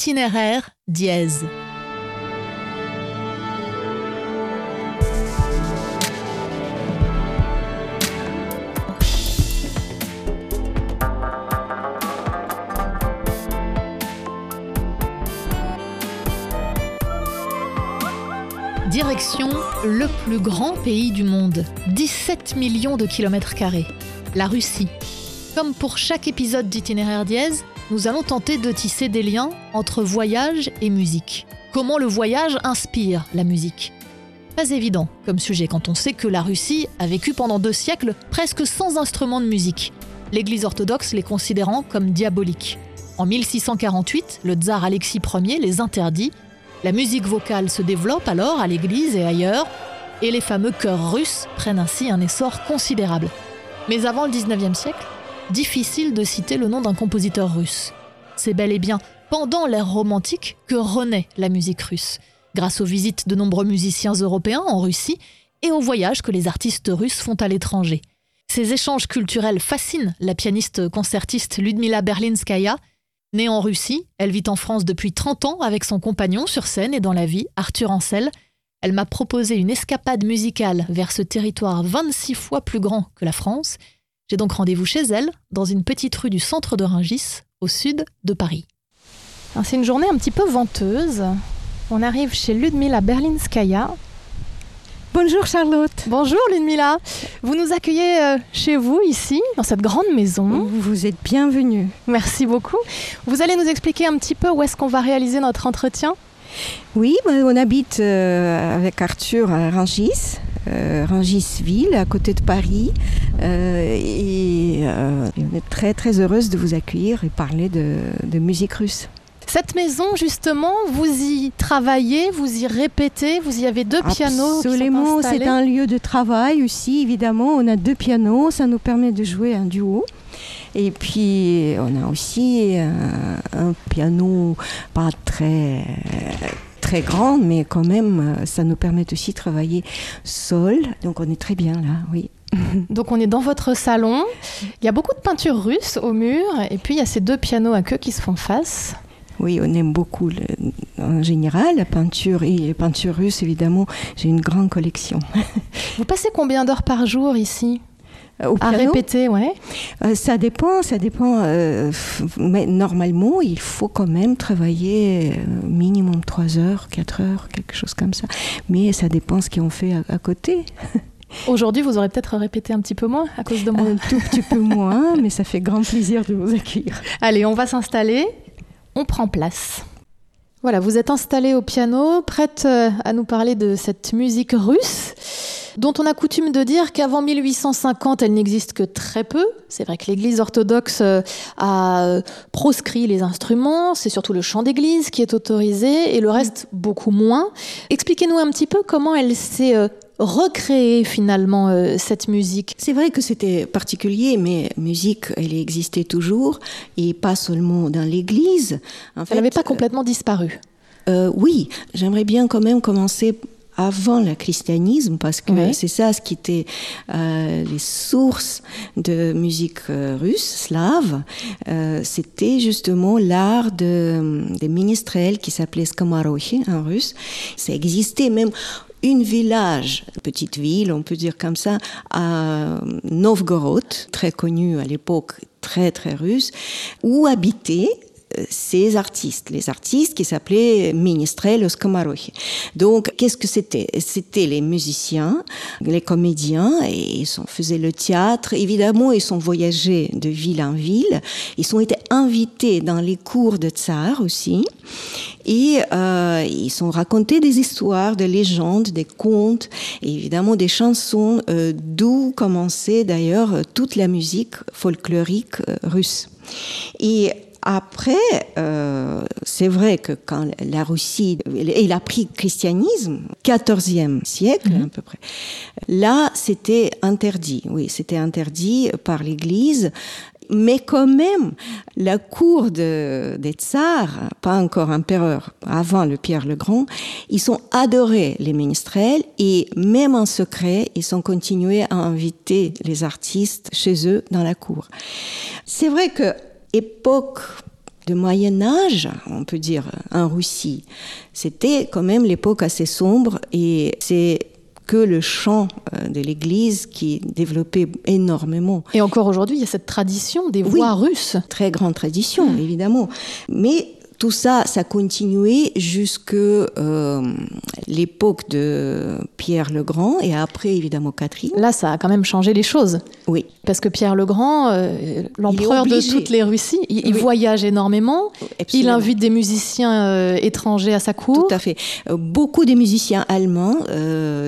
Itinéraire dièse. Direction le plus grand pays du monde, 17 millions de kilomètres carrés, la Russie. Comme pour chaque épisode d'Itinéraire dièse, nous allons tenter de tisser des liens entre voyage et musique. Comment le voyage inspire la musique? Pas évident comme sujet quand on sait que la Russie a vécu pendant deux siècles presque sans instruments de musique, l'Église orthodoxe les considérant comme diaboliques. En 1648, le tsar Alexis Ier les interdit la musique vocale se développe alors à l'église et ailleurs, et les fameux chœurs russes prennent ainsi un essor considérable. Mais avant le 19e siècle, difficile de citer le nom d'un compositeur russe. C'est bel et bien pendant l'ère romantique que renaît la musique russe, grâce aux visites de nombreux musiciens européens en Russie et aux voyages que les artistes russes font à l'étranger. Ces échanges culturels fascinent la pianiste concertiste Ludmila Berlinskaya, Née en Russie, elle vit en France depuis 30 ans avec son compagnon sur scène et dans la vie, Arthur Ancel. Elle m'a proposé une escapade musicale vers ce territoire 26 fois plus grand que la France. J'ai donc rendez-vous chez elle, dans une petite rue du centre de Rungis, au sud de Paris. C'est une journée un petit peu venteuse. On arrive chez Ludmila Berlinskaya, Bonjour Charlotte. Bonjour Ludmila. Vous nous accueillez euh, chez vous ici, dans cette grande maison. Vous êtes bienvenue. Merci beaucoup. Vous allez nous expliquer un petit peu où est-ce qu'on va réaliser notre entretien? Oui, on habite euh, avec Arthur à Rangis. Euh, Rangisville, à côté de Paris. et on est très très heureuse de vous accueillir et parler de musique russe. Cette maison, justement, vous y travaillez, vous y répétez, vous y avez deux pianos. Absolument, c'est un lieu de travail aussi, évidemment. On a deux pianos, ça nous permet de jouer un duo. Et puis, on a aussi un, piano pas très très grand, mais quand même, ça nous permet aussi de travailler sol. Donc, on est très bien là, oui. Donc on est dans votre salon. Il y a beaucoup de peintures russes au mur et puis il y a ces deux pianos à queue qui se font face. Oui, on aime beaucoup en général la peinture et les peintures russes, évidemment. J'ai une grande collection. Vous passez combien d'heures par jour ici? Euh, à répéter, ouais. Euh, ça dépend, ça dépend. Euh, mais normalement, il faut quand même travailler minimum 3 heures, 4 heures, quelque chose comme ça. Mais ça dépend ce qu'on fait à, côté. Aujourd'hui, vous aurez peut-être répété un petit peu moins à cause de moi. Un tout petit peu moins, mais ça fait grand plaisir de vous accueillir. Allez, on va s'installer on prend place. Voilà, vous êtes installée au piano, prête euh, à nous parler de cette musique russe, dont on a coutume de dire qu'avant 1850, elle n'existe que très peu. C'est vrai que l'Église orthodoxe euh, a euh, proscrit les instruments, c'est surtout le chant d'église qui est autorisé, et le reste beaucoup moins. Expliquez-nous un petit peu comment elle s'est recréer finalement euh, cette musique. C'est vrai que c'était particulier, mais musique, elle existait toujours, et pas seulement dans l'Église. elle n'avait pas complètement disparu. Euh, oui, j'aimerais bien quand même commencer avant le christianisme, parce que c'est ça ce qui était euh, les sources de musique russe, slave, c'était justement l'art de, des ministrels qui s'appelait skamarokhi en russe. Ça existait même une village, petite ville, on peut dire comme ça, à Novgorod, très connu à l'époque, très très russe, où habitaient euh, ces artistes, les artistes qui s'appelaient Ministrel Skamarokhi. Donc, qu'est-ce que c'était? C'était les musiciens, les comédiens, et ils faisaient le théâtre. Évidemment, ils sont voyagés de ville en ville. Ils ont été invités dans les cours de tsar aussi. Et euh, ils sont racontés des histoires, des légendes, des contes, et évidemment des chansons, euh, d'où commençait d'ailleurs toute la musique folklorique euh, russe. Et après, euh, c'est vrai que quand la Russie, il a pris christianisme, 14e siècle mhm. à peu près, là c'était interdit, oui, c'était interdit par l'Église mais quand même, la cour de, des tsars, pas encore empereur, avant le Pierre le Grand, ils sont adorés les ministrels et même en secret, ils ont continué à inviter les artistes chez eux dans la cour. C'est vrai que époque de Moyen Âge, on peut dire, en Russie, c'était quand même l'époque assez sombre et c'est que le chant euh, de l'Église qui développait énormément. Et encore aujourd'hui, il y a cette tradition des voix russes. Très grande tradition, mmh. évidemment. Mais tout ça, ça a continué jusque euh, l'époque de Pierre le Grand et après évidemment Catherine. Là, ça a quand même changé les choses. Oui. Parce que Pierre le Grand, euh, l'empereur de toutes les Russies, il, voyage énormément. Il invite des musiciens euh, étrangers à sa cour. Tout à fait. beaucoup de musiciens allemands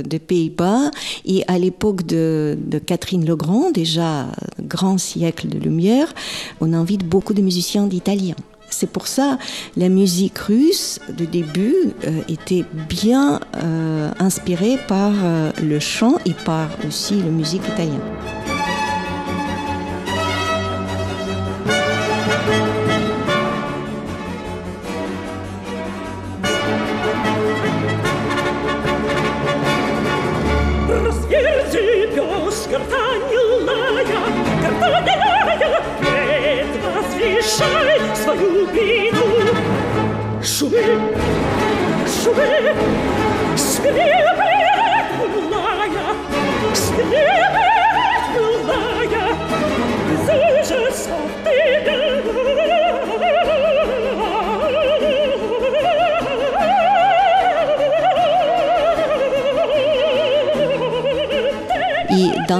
des Pays-Bas et à l'époque de, de Catherine le Grand, déjà grand siècle de lumière, on invite beaucoup de musiciens d'Italiens. C'est pour ça la musique russe de début euh, était bien euh, inspirée par euh, le chant et par aussi la musique italienne.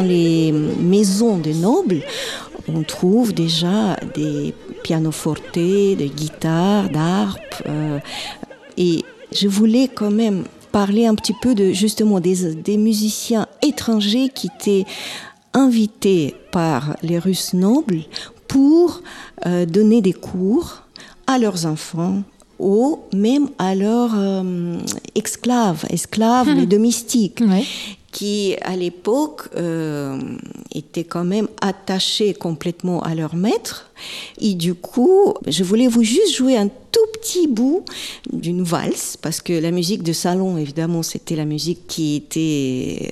Dans les maisons des nobles, on trouve déjà des pianoforte, des guitares, d'harpe. Euh, et je voulais quand même parler un petit peu de justement des, musiciens étrangers qui étaient invités par les Russes nobles pour euh, donner des cours à leurs enfants ou même à leurs euh, esclaves, esclaves et domestiques qui à l'époque euh, étaient quand même attachés complètement à leur maître. Et du coup, je voulais vous juste jouer un tout petit bout d'une valse, parce que la musique de salon, évidemment, c'était la musique qui était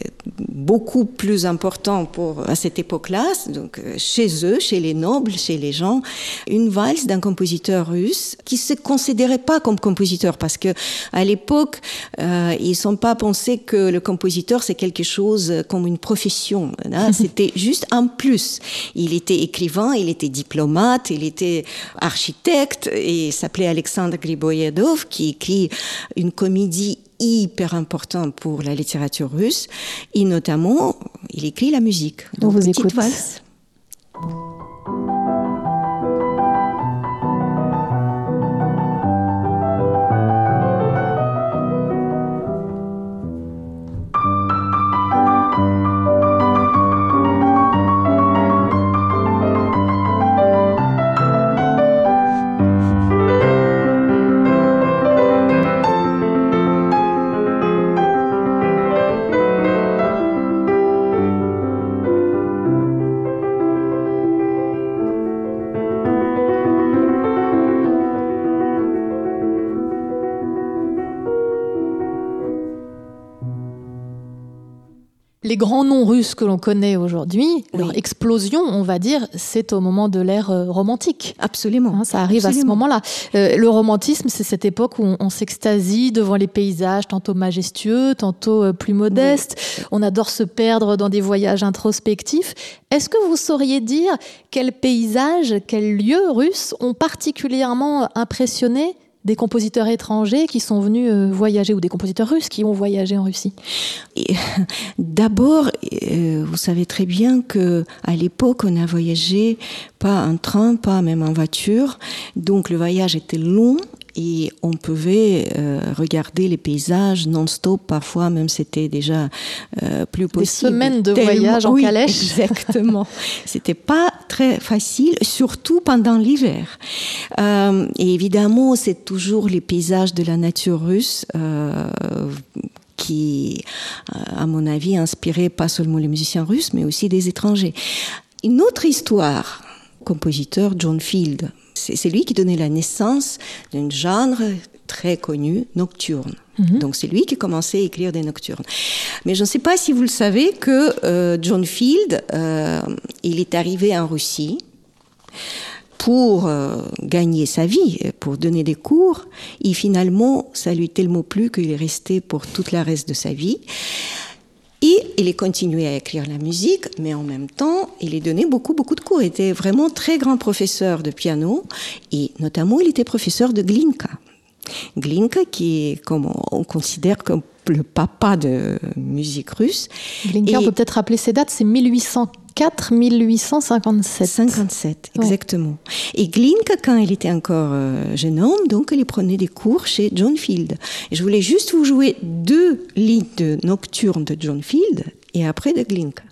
beaucoup plus importante pour, à cette époque-là, donc euh, chez eux, chez les nobles, chez les gens, une valse d'un compositeur russe qui se considérait pas comme compositeur, parce que à l'époque, euh, ils sont pas pensé que le compositeur c'est quelque chose comme une profession. Hein. C'était juste un plus. Il était écrivain, il était diplomate, il était architecte et s'appelait Alexandre Griboyedov qui écrit une comédie hyper importante pour la littérature russe et notamment il écrit la musique. Donc, On vous écoute. Valse. Les grands noms russes que l'on connaît aujourd'hui, leur explosion, on va dire, c'est au moment de l'ère euh, romantique. Absolument. Hein, ça arrive à ce moment-là. Euh, le romantisme, c'est cette époque où on, s'extasie devant les paysages, tantôt majestueux, tantôt euh, plus modestes. On adore se perdre dans des voyages introspectifs. Est-ce que vous sauriez dire quels paysages, quels lieux russes ont particulièrement impressionné des compositeurs étrangers qui sont venus euh, voyager ou des compositeurs russes qui ont voyagé en Russie. D'abord, euh, vous savez très bien que à l'époque, on a voyagé pas en train, pas même en voiture, donc le voyage était long et on pouvait euh, regarder les paysages non-stop, parfois même c'était déjà euh, plus possible. Des semaines de voyage en calèche. Exactement. c'était pas très facile, surtout pendant l'hiver. Euh, et évidemment, c'est toujours les paysages de la nature russe qui, à mon avis, inspiré pas seulement les musiciens russes, mais aussi des étrangers. Une autre histoire, compositeur John Field, c'est lui qui donnait la naissance d'un genre très connu, nocturne. Mhm. Donc c'est lui qui commençait à écrire des nocturnes. Mais je ne sais pas si vous le savez que euh, John Field, euh, il est arrivé en Russie pour euh, gagner sa vie, pour donner des cours. Et finalement, ça lui tellement plu qu'il est resté pour toute la reste de sa vie. Et il est continué à écrire la musique, mais en même temps, il est donné beaucoup, beaucoup de cours. Il était vraiment très grand professeur de piano, et notamment, il était professeur de Glinka. Glinka, qui est, comme on considère comme le papa de musique russe. Glinka, on peut peut-être rappeler ses dates, c'est 1804, 1857. 57, exactement. Et Glinka, quand il était encore euh, jeune homme, donc il prenait des cours chez John Field. Et je voulais juste vous jouer deux lignes de nocturne de John Field et après de Glinka.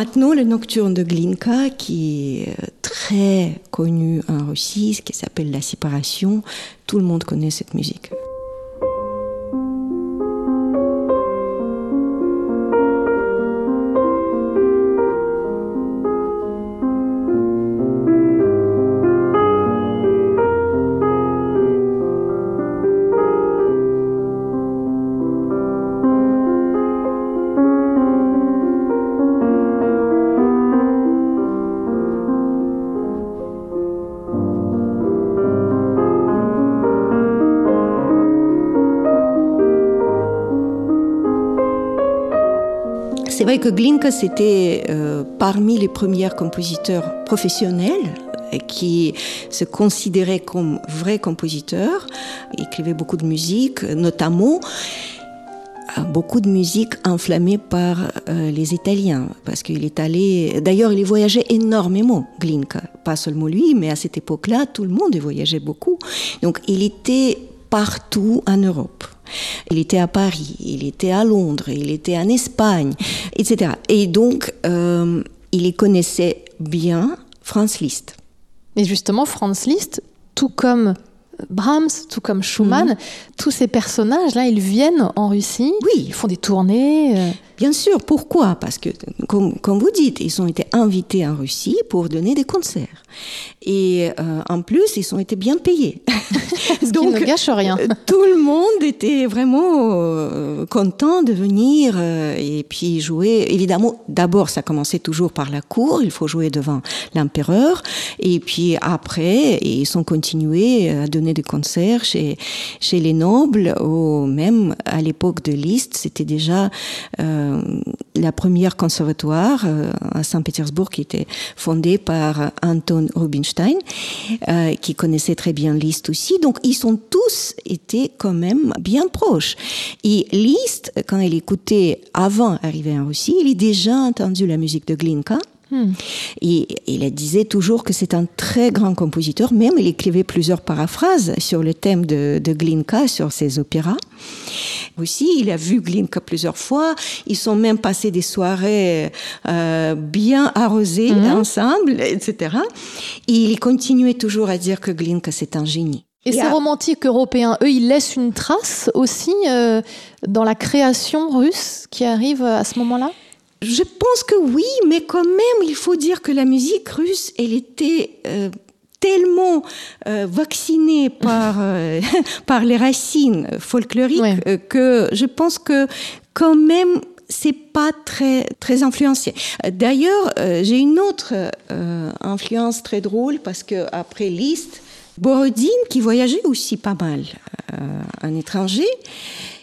Maintenant, le nocturne de Glinka, qui est très connu en Russie, qui s'appelle La séparation, tout le monde connaît cette musique. Vrai que Glinka, c'était euh, parmi les premiers compositeurs professionnels qui se considérait comme vrai compositeur, il écrivait beaucoup de musique, notamment euh, beaucoup de musique enflammée par euh, les Italiens, parce qu'il est allé. D'ailleurs, il voyageait énormément, Glinka. Pas seulement lui, mais à cette époque-là, tout le monde voyageait beaucoup. Donc, il était partout en Europe. Il était à Paris, il était à Londres, il était en Espagne, etc. Et donc, euh, il les connaissait bien, Franz Liszt. Et justement, Franz Liszt, tout comme Brahms, tout comme Schumann, mhm. tous ces personnages-là, ils viennent en Russie, oui. ils font des tournées. Euh. Bien sûr, pourquoi? Parce que, comme, vous dites, ils ont été invités en Russie pour donner des concerts. Et euh, en plus, ils ont été bien payés. Donc, ne gâche rien. Euh, tout le monde était vraiment euh, content de venir et puis jouer. Évidemment, d'abord, ça commençait toujours par la cour. Il faut jouer devant l'empereur. Et puis après, ils ont continué à donner des concerts chez, chez les nobles ou même à l'époque de Liszt, c'était déjà euh, la première conservatoire euh, à Saint-Pétersbourg qui était fondée par Anton Rubinstein, euh, qui connaissait très bien Liszt aussi. Donc ils sont tous été quand même bien proches. Et Liszt, quand il écoutait avant d'arriver en Russie, il a déjà entendu la musique de Glinka. Hmm. Et il disait toujours que c'est un très grand compositeur, même il écrivait plusieurs paraphrases sur le thème de, de Glinka, sur ses opéras. Aussi, il a vu Glinka plusieurs fois. Ils sont même passés des soirées euh, bien arrosées hmm. ensemble, etc. Et il continuait toujours à dire que Glinka, c'est un génie. Et, ces romantiques européens, eux, ils laissent une trace aussi euh, dans la création russe qui arrive à ce moment-là? Je pense que oui, mais quand même, il faut dire que la musique russe, elle était euh, tellement euh, vaccinée par, euh, par les racines folkloriques que je pense que quand même, c'est pas très très influencé. D'ailleurs, j'ai une autre influence très drôle parce que après Liszt, Borodine qui voyageait aussi pas mal en étranger,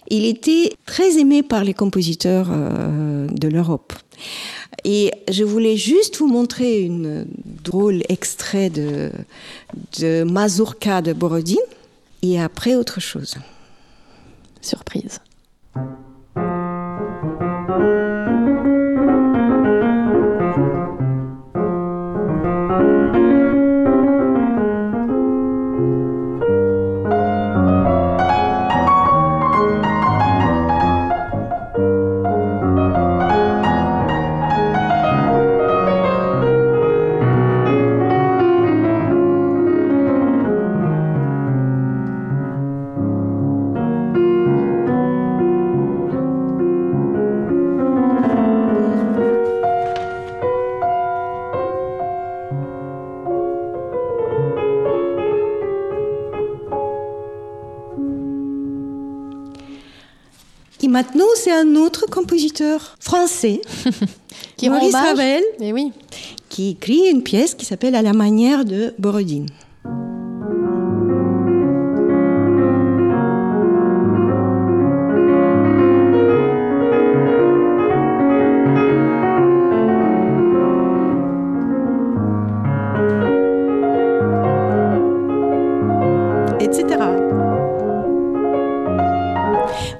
il était très aimé par les compositeurs euh, de l'Europe. Et je voulais juste vous montrer une drôle extrait de, de Mazurka de Borodine. et après autre chose. Surprise. C'est un autre compositeur français, qui Maurice Ravel, Mais oui. qui écrit une pièce qui s'appelle À la manière de Borodine.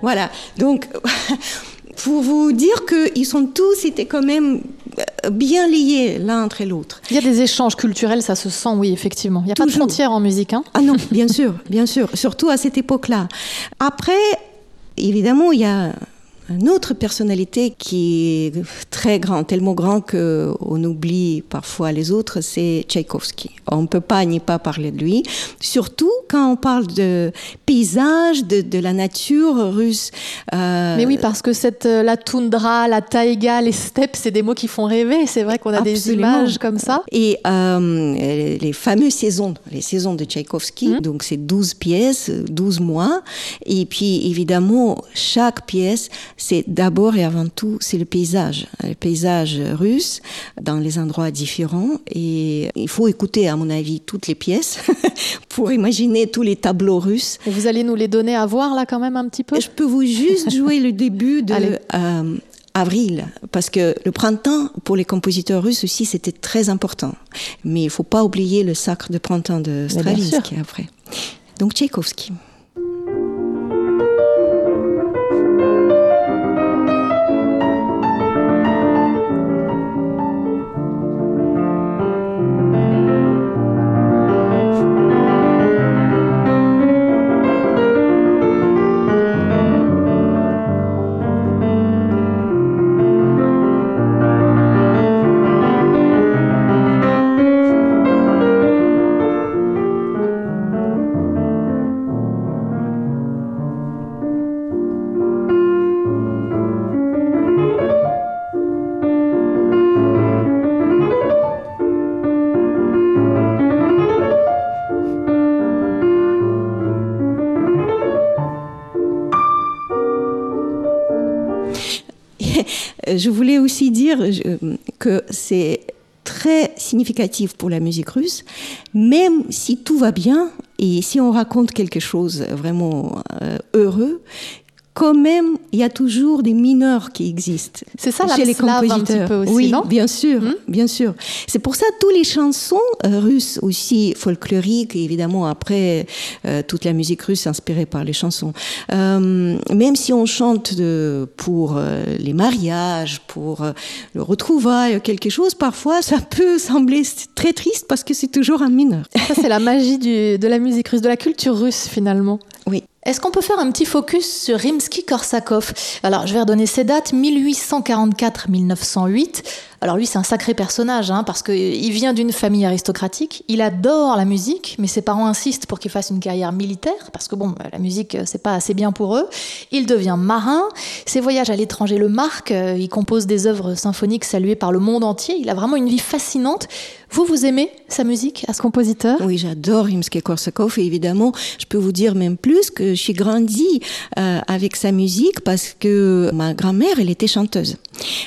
Voilà. Donc, pour vous dire qu'ils sont tous étaient quand même euh, bien liés l'un entre l'autre. Il y a des échanges culturels, ça se sent, oui, effectivement. Il n'y a pas de frontières en musique. Hein ah non, bien sûr, bien sûr, surtout à cette époque-là. Après, évidemment, il y a une autre personnalité qui est très grand, tellement grand qu'on oublie parfois les autres, c'est Tchaïkovski. On ne peut pas ni pas parler de lui, surtout quand on parle de paysage, de, la nature russe. Euh, Mais oui, parce que cette, euh, la toundra, la taïga, les steppes, c'est des mots qui font rêver. C'est vrai qu'on a des images comme ça. Et euh, les fameuses saisons, les saisons de Tchaïkovski, mmh. donc c'est 12 pièces, 12 mois. Et puis évidemment, chaque pièce, c'est d'abord et avant tout, c'est le paysage, le paysage russe dans les endroits différents. Et il faut écouter, à mon avis, toutes les pièces pour imaginer tous les tableaux russes. Et vous allez nous les donner à voir là quand même un petit peu? Je peux vous juste jouer le début de euh, avril, parce que le printemps, pour les compositeurs russes aussi, c'était très important. Mais il ne faut pas oublier le sacre de printemps de Stravinsky après. Donc Tchaïkovski. Je voulais aussi dire que c'est très significatif pour la musique russe, même si tout va bien et si on raconte quelque chose vraiment euh, heureux, quand même, il y a toujours des mineurs qui existent. C'est ça chez la les compositeurs. Un petit peu aussi, oui, bien sûr, hmm? bien sûr. C'est pour ça toutes les chansons euh, russes aussi folkloriques, et évidemment après euh, toute la musique russe inspirée par les chansons. Euh, même si on chante de, pour les mariages, pour le retrouvailles, quelque chose, parfois ça peut sembler très triste parce que c'est toujours un mineur. Ça c'est la magie du, de la musique russe, de la culture russe finalement. Oui. Est-ce qu'on peut faire un petit focus sur Rimsky-Korsakov? Alors, je vais redonner ses dates 1844-1908. Alors lui, c'est un sacré personnage, hein, parce qu'il vient d'une famille aristocratique. Il adore la musique, mais ses parents insistent pour qu'il fasse une carrière militaire, parce que bon, la musique, c'est pas assez bien pour eux. Il devient marin. Ses voyages à l'étranger le marquent. Il compose des œuvres symphoniques saluées par le monde entier. Il a vraiment une vie fascinante. Vous, vous aimez sa musique à ce compositeur? Oui, j'adore Rimsky-Korsakov et évidemment, je peux vous dire même plus que suis grandi euh, avec sa musique parce que ma grand-mère, elle était chanteuse.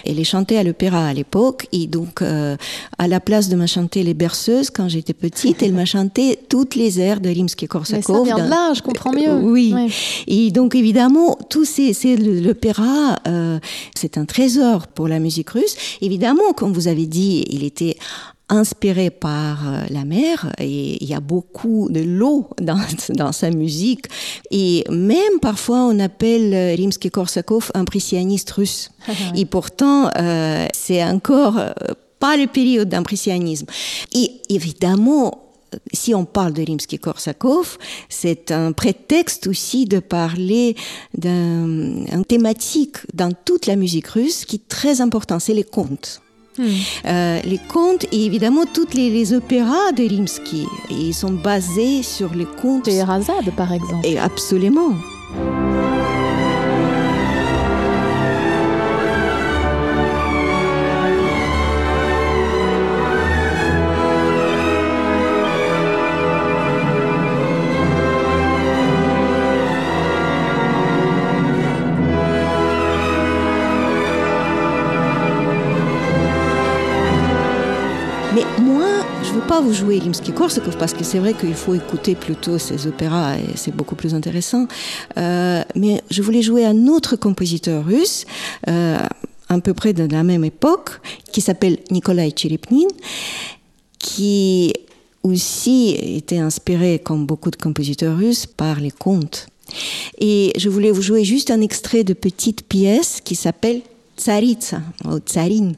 Elle chantait à l'opéra à l'époque et donc euh, à la place de me chanter les berceuses quand j'étais petite, elle m'a chanté toutes les airs de Rimsky-Korsakov. Mais ça vient de là, je comprends mieux. Euh, oui. Et donc évidemment, tout c'est l'opéra, c'est un trésor pour la musique russe. Évidemment, comme vous avez dit, il était inspiré par euh, la mer et il y a beaucoup de l'eau dans, dans sa musique. Et même parfois on appelle euh, Rimsky-Korsakov impressionniste russe. Et pourtant euh, c'est encore pas le période d'impressionnisme et évidemment si on parle de Rimsky-Korsakov, c'est un prétexte aussi de parler d'une thématique dans toute la musique russe qui est très importante, c'est les contes. Hmm. Euh, les contes et évidemment toutes les, opéras de Rimsky, ils sont basés sur les contes. Razade, par exemple. Et absolument. Vous jouer Rimsky-Korsakov parce que c'est vrai qu'il faut écouter plutôt ses opéras et c'est beaucoup plus intéressant. Euh, mais je voulais jouer un autre compositeur russe, euh, à peu près de la même époque, qui s'appelle Nikolai Cherepnin, qui aussi était inspiré, comme beaucoup de compositeurs russes, par les contes. Et je voulais vous jouer juste un extrait de petite pièce qui s'appelle Tsaritsa, ou Tsarine.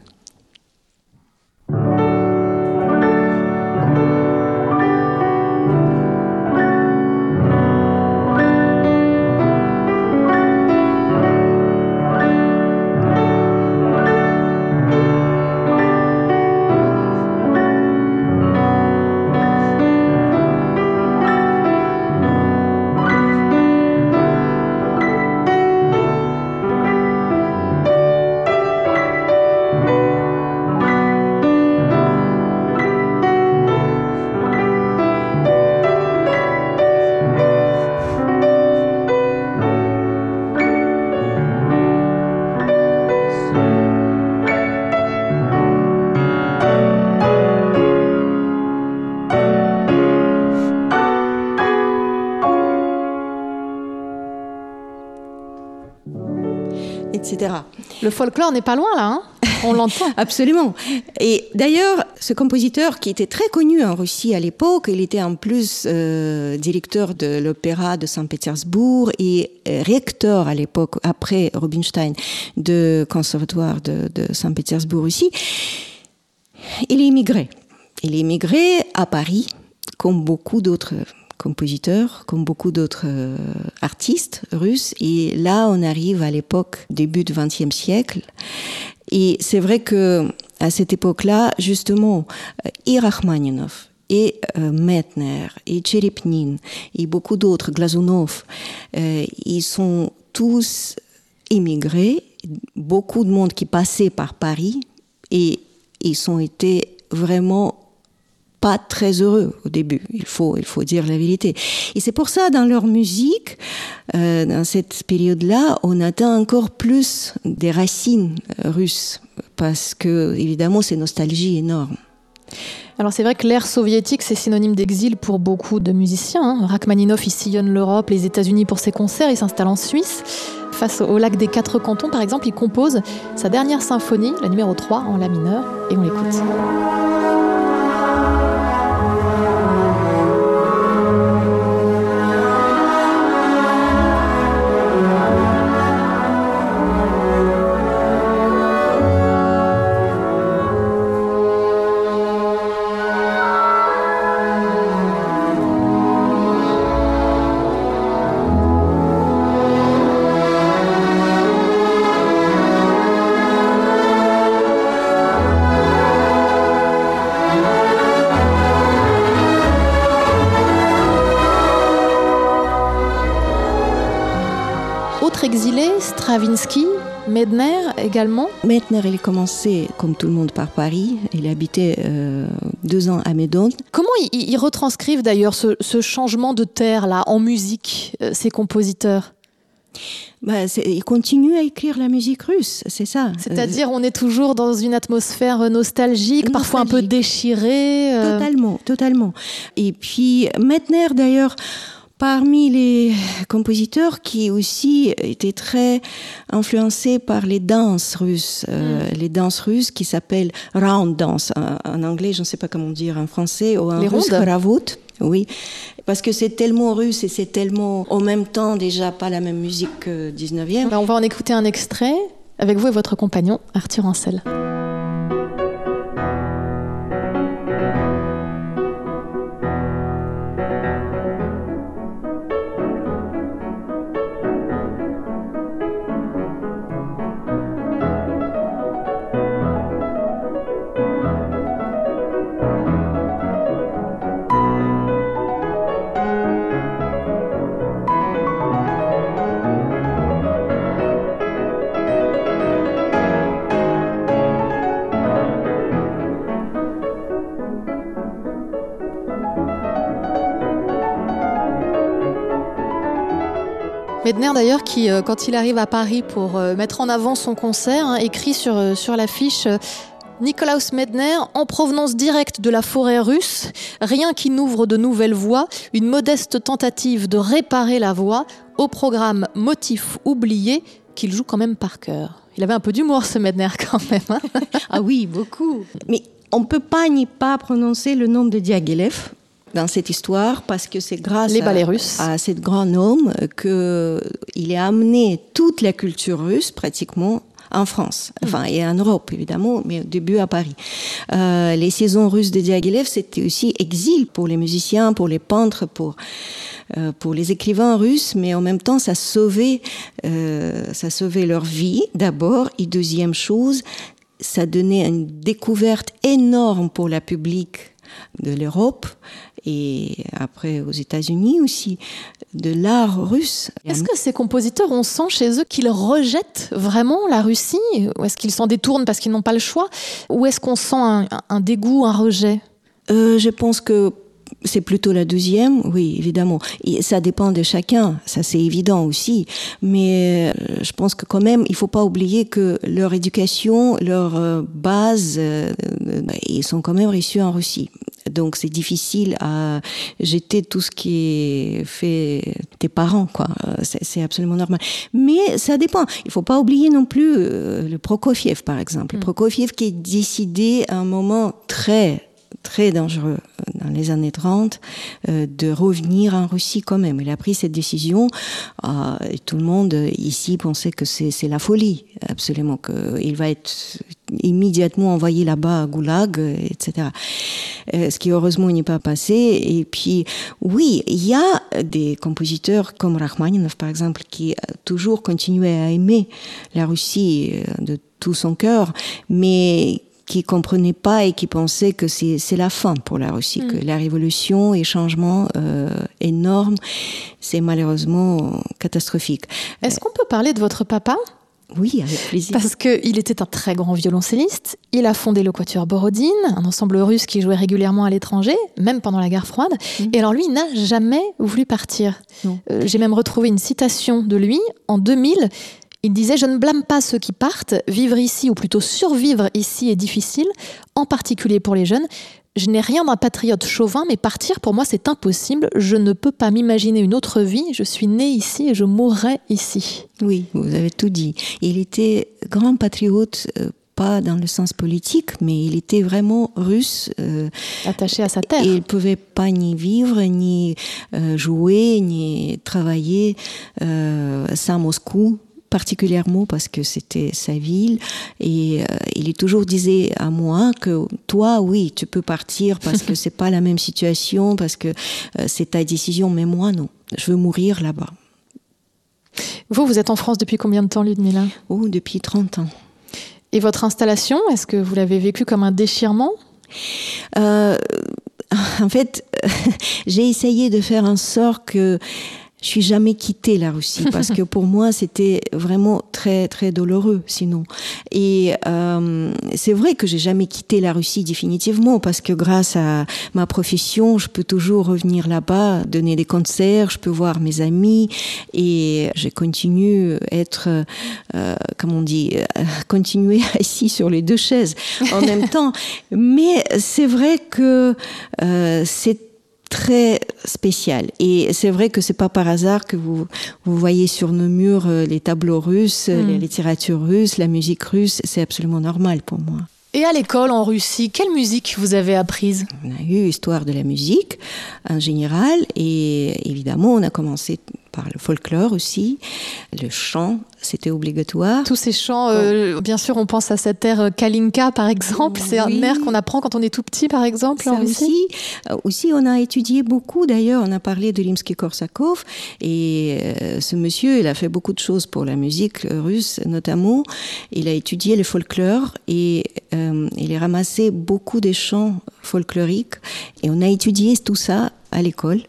Le folklore n'est pas loin là, hein on l'entend. Absolument. Et d'ailleurs, ce compositeur qui était très connu en Russie à l'époque, il était en plus euh, directeur de l'opéra de Saint-Pétersbourg et euh, recteur à l'époque, après Rubinstein, de conservatoire de, de Saint-Pétersbourg aussi. Il est immigré. Il est immigré à Paris, comme beaucoup d'autres compositeur, comme beaucoup d'autres euh, artistes russes. Et là, on arrive à l'époque début du XXe siècle. Et c'est vrai que à cette époque-là, justement, euh, et et euh, Metner, et Tcherepnin, et beaucoup d'autres, Glazunov, ils sont tous immigrés, beaucoup de monde qui passait par Paris, et ils ont été vraiment pas très heureux au début. Il faut, il faut dire la vérité. Et c'est pour ça, dans leur musique, euh, dans cette période-là, on atteint encore plus des racines euh, russes, parce que, évidemment, c'est nostalgie énorme. Alors c'est vrai que l'ère soviétique, c'est synonyme d'exil pour beaucoup de musiciens. Hein. Rachmaninoff, il sillonne l'Europe, les États-Unis pour ses concerts, il s'installe en Suisse. Face au lac des Quatre Cantons, par exemple, il compose sa dernière symphonie, la numéro 3 en La mineur, et on l'écoute. Medner, il a commencé, comme tout le monde, par Paris. Il habitait euh, deux ans à Médon. Comment ils, retranscrivent d'ailleurs ce, changement de terre là en musique, euh, ces compositeurs? Bah, ils continuent à écrire la musique russe, c'est ça. C'est-à-dire, on est toujours dans une atmosphère nostalgique, parfois un peu déchirée. Euh. Totalement, totalement. Et puis, Medner, d'ailleurs, parmi les compositeurs qui aussi étaient très influencés par les danses russes, euh, mm. les danses russes qui s'appellent round dance en, anglais, je ne sais pas comment dire en français, ou en les russe oui, parce que c'est tellement russe et c'est tellement en même temps déjà pas la même musique que 19e. Ben, on va en écouter un extrait avec vous et votre compagnon Arthur Ancel. Medner d'ailleurs qui, euh, quand il arrive à Paris pour euh, mettre en avant son concert, hein, écrit sur, euh, sur l'affiche Nikolaus Medner, en provenance directe de la forêt russe, rien qui n'ouvre de nouvelles voies, une modeste tentative de réparer la voix au programme Motif oublié qu'il joue quand même par cœur. Il avait un peu d'humour ce Medner quand même. Hein. ah oui, beaucoup. Mais on ne peut pas ni pas prononcer le nom de Diaghilev dans cette histoire parce que c'est grâce à, à cet grand homme qu'il a amené toute la culture russe pratiquement en France, mm. enfin et en Europe évidemment, mais au début à Paris. Euh, les saisons russes de Diaghilev, c'était aussi exil pour les musiciens, pour les peintres, pour euh, pour les écrivains russes, mais en même temps ça sauvait euh, ça sauvait leur vie d'abord et deuxième chose, ça donnait une découverte énorme pour la public de l'Europe et après aux États-Unis aussi, de l'art russe. Est-ce que ces compositeurs, on sent chez eux qu'ils rejettent vraiment la Russie? Ou est-ce qu'ils s'en détournent parce qu'ils n'ont pas le choix? Ou est-ce qu'on sent un, dégoût, un rejet? Euh, Je pense que c'est plutôt la deuxième, oui, évidemment. Et ça dépend de chacun, ça c'est évident aussi. Mais euh, je pense que quand même, il faut pas oublier que leur éducation, leur euh, base, euh, ils sont quand même reçus en Russie. Donc c'est difficile à jeter tout ce qui est fait tes parents, quoi. C'est absolument normal. Mais ça dépend. Il faut pas oublier non plus le Prokofiev, par exemple. Mm. Prokofiev qui est décidé à un moment très très dangereux euh, dans les années 30 euh, de revenir en Russie quand même. Il a pris cette décision euh, tout le monde ici pensait que c'est la folie, absolument, qu'il va être immédiatement envoyé là-bas à Goulag, etc. ce qui heureusement n'est pas passé. Et puis, oui, il y a des compositeurs comme Rachmaninov, par exemple, qui toujours continuaient à aimer la Russie de tout son cœur, mais qui comprenaient pas et qui pensaient que c'est la fin pour la Russie, que mm. la révolution et changement euh, énorme, c'est malheureusement catastrophique. Est-ce qu'on peut parler de votre papa? Oui, avec plaisir. Parce qu'il était un très grand violoncelliste. Il a fondé le Quatuor Borodine, un ensemble russe qui jouait régulièrement à l'étranger, même pendant la guerre froide. Mm. Et alors lui, il n'a jamais voulu partir. Euh, j'ai même retrouvé une citation de lui en 2000 il disait Je ne blâme pas ceux qui partent. Vivre ici, ou plutôt survivre ici, est difficile, en particulier pour les jeunes. Je n'ai rien d'un patriote chauvin, mais partir pour moi c'est impossible. Je ne peux pas m'imaginer une autre vie. Je suis né ici et je mourrai ici. Oui, vous avez tout dit. Il était grand patriote. Euh, pas dans le sens politique, mais il était vraiment russe. Euh, Attaché à sa terre. Et il pouvait pas ni vivre, ni euh, jouer, ni travailler sans Moscou particulièrement parce que c'était sa ville. Et euh, il toujours disait à moi que toi, oui, tu peux partir parce que c'est pas la même situation, parce que euh, c'est ta décision, mais moi, non. Je veux mourir là-bas. Vous, vous êtes en France depuis combien de temps, Ludmila Oh, depuis 30 ans. Et votre installation, est-ce que vous l'avez vécu comme un déchirement? Euh, En fait, j'ai essayé de faire en sorte que je suis jamais quitté la Russie parce que pour moi c'était vraiment très très douloureux sinon. Et euh, c'est vrai que j'ai jamais quitté la Russie définitivement parce que grâce à ma profession, je peux toujours revenir là-bas, donner des concerts, je peux voir mes amis et je continue être, euh, comment on dit, euh, continuer assis sur les deux chaises en même temps. Mais c'est vrai que euh, c'est très spécial. Et c'est vrai que c'est pas par hasard que vous, vous voyez sur nos murs euh, les tableaux russes, mm. la littérature russe, la musique russe. C'est absolument normal pour moi. Et à l'école en Russie, quelle musique vous avez apprise? On a eu histoire de la musique en général et évidemment on a commencé par le folklore aussi, le chant, c'était obligatoire. Tous ces chants, euh, bien sûr, on pense à cette air euh, Kalinka, par exemple. C'est un air qu'on apprend quand on est tout petit, par exemple. Ça aussi, euh, aussi, on a étudié beaucoup. D'ailleurs, on a parlé de Rimsky-Korsakov. Et ce monsieur, il a fait beaucoup de choses pour la musique russe, notamment. Il a étudié le folklore et il a ramassé beaucoup de chants folkloriques. Et on a étudié tout ça à l'école.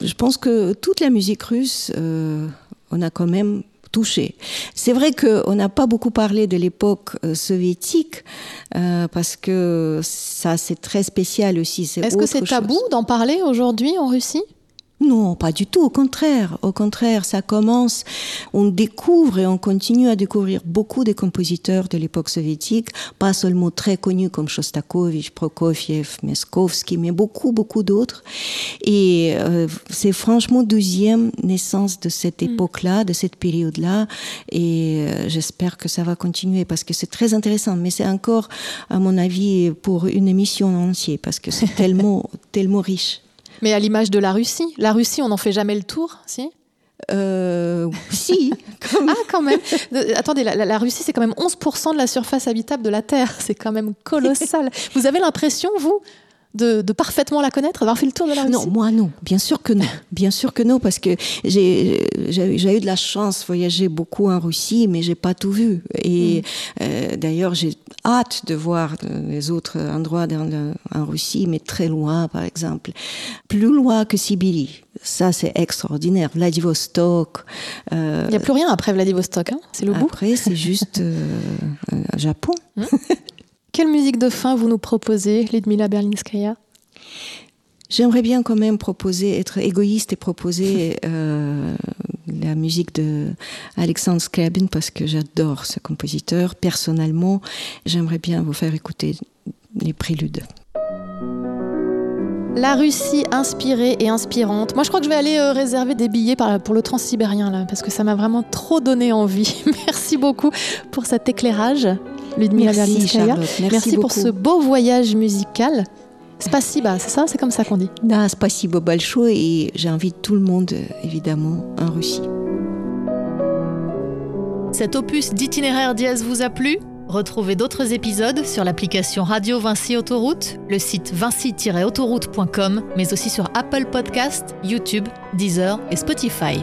Je pense que toute la musique russe, euh, on a quand même touché. C'est vrai qu'on n'a pas beaucoup parlé de l'époque euh, soviétique euh, parce que ça c'est très spécial aussi. Est-ce que c'est tabou d'en parler aujourd'hui en Russie? Non, pas du tout. Au contraire, au contraire, ça commence. On découvre et on continue à découvrir beaucoup de compositeurs de l'époque soviétique, pas seulement très connus comme Shostakovich, Prokofiev, Meskovsky, mais beaucoup, beaucoup d'autres. Et euh, c'est franchement deuxième naissance de cette mm. époque-là, de cette période-là. Et euh, j'espère que ça va continuer parce que c'est très intéressant. Mais c'est encore, à mon avis, pour une émission entière parce que c'est tellement, tellement riche. Mais à l'image de la Russie, la Russie, on n'en fait jamais le tour, si? Euh, si. ah, quand même. attendez, la, Russie, c'est quand même 11% de la surface habitable de la Terre. C'est quand même colossal. vous avez l'impression, vous, de, parfaitement la connaître, d'avoir fait le tour de la Russie Non, moi non, bien sûr que non, bien sûr que non, parce que j'ai eu de la chance de voyager beaucoup en Russie, mais j'ai pas tout vu. Et mm. euh, d'ailleurs, j'ai hâte de voir les autres endroits en Russie, mais très loin, par exemple, plus loin que Sibérie. Ça, c'est extraordinaire. Vladivostok. Euh, Il n'y a plus rien après Vladivostok, hein c'est le bout. Après, c'est juste euh, Japon. Mm. Quelle musique de fin vous nous proposez, Lidmila Berlinskaya? J'aimerais bien quand même proposer, être égoïste et proposer euh, la musique de Alexandre Skrabin parce que j'adore ce compositeur. Personnellement, j'aimerais bien vous faire écouter les préludes. La Russie inspirée et inspirante. Moi, je crois que je vais aller euh, réserver des billets pour le transsibérien, là, parce que ça m'a vraiment trop donné envie. Merci beaucoup pour cet éclairage. Ludmila Merci, Charlotte, merci, pour ce beau voyage musical. Spasiba, c'est ça C'est comme ça qu'on dit Da, spasibo balcho et j'invite tout le monde, évidemment, en Russie. Cet opus d'itinéraire dièse vous a plu? Retrouvez d'autres épisodes sur l'application Radio Vinci Autoroute, le site vinci-autoroute.com, mais aussi sur Apple Podcast, YouTube, Deezer et Spotify.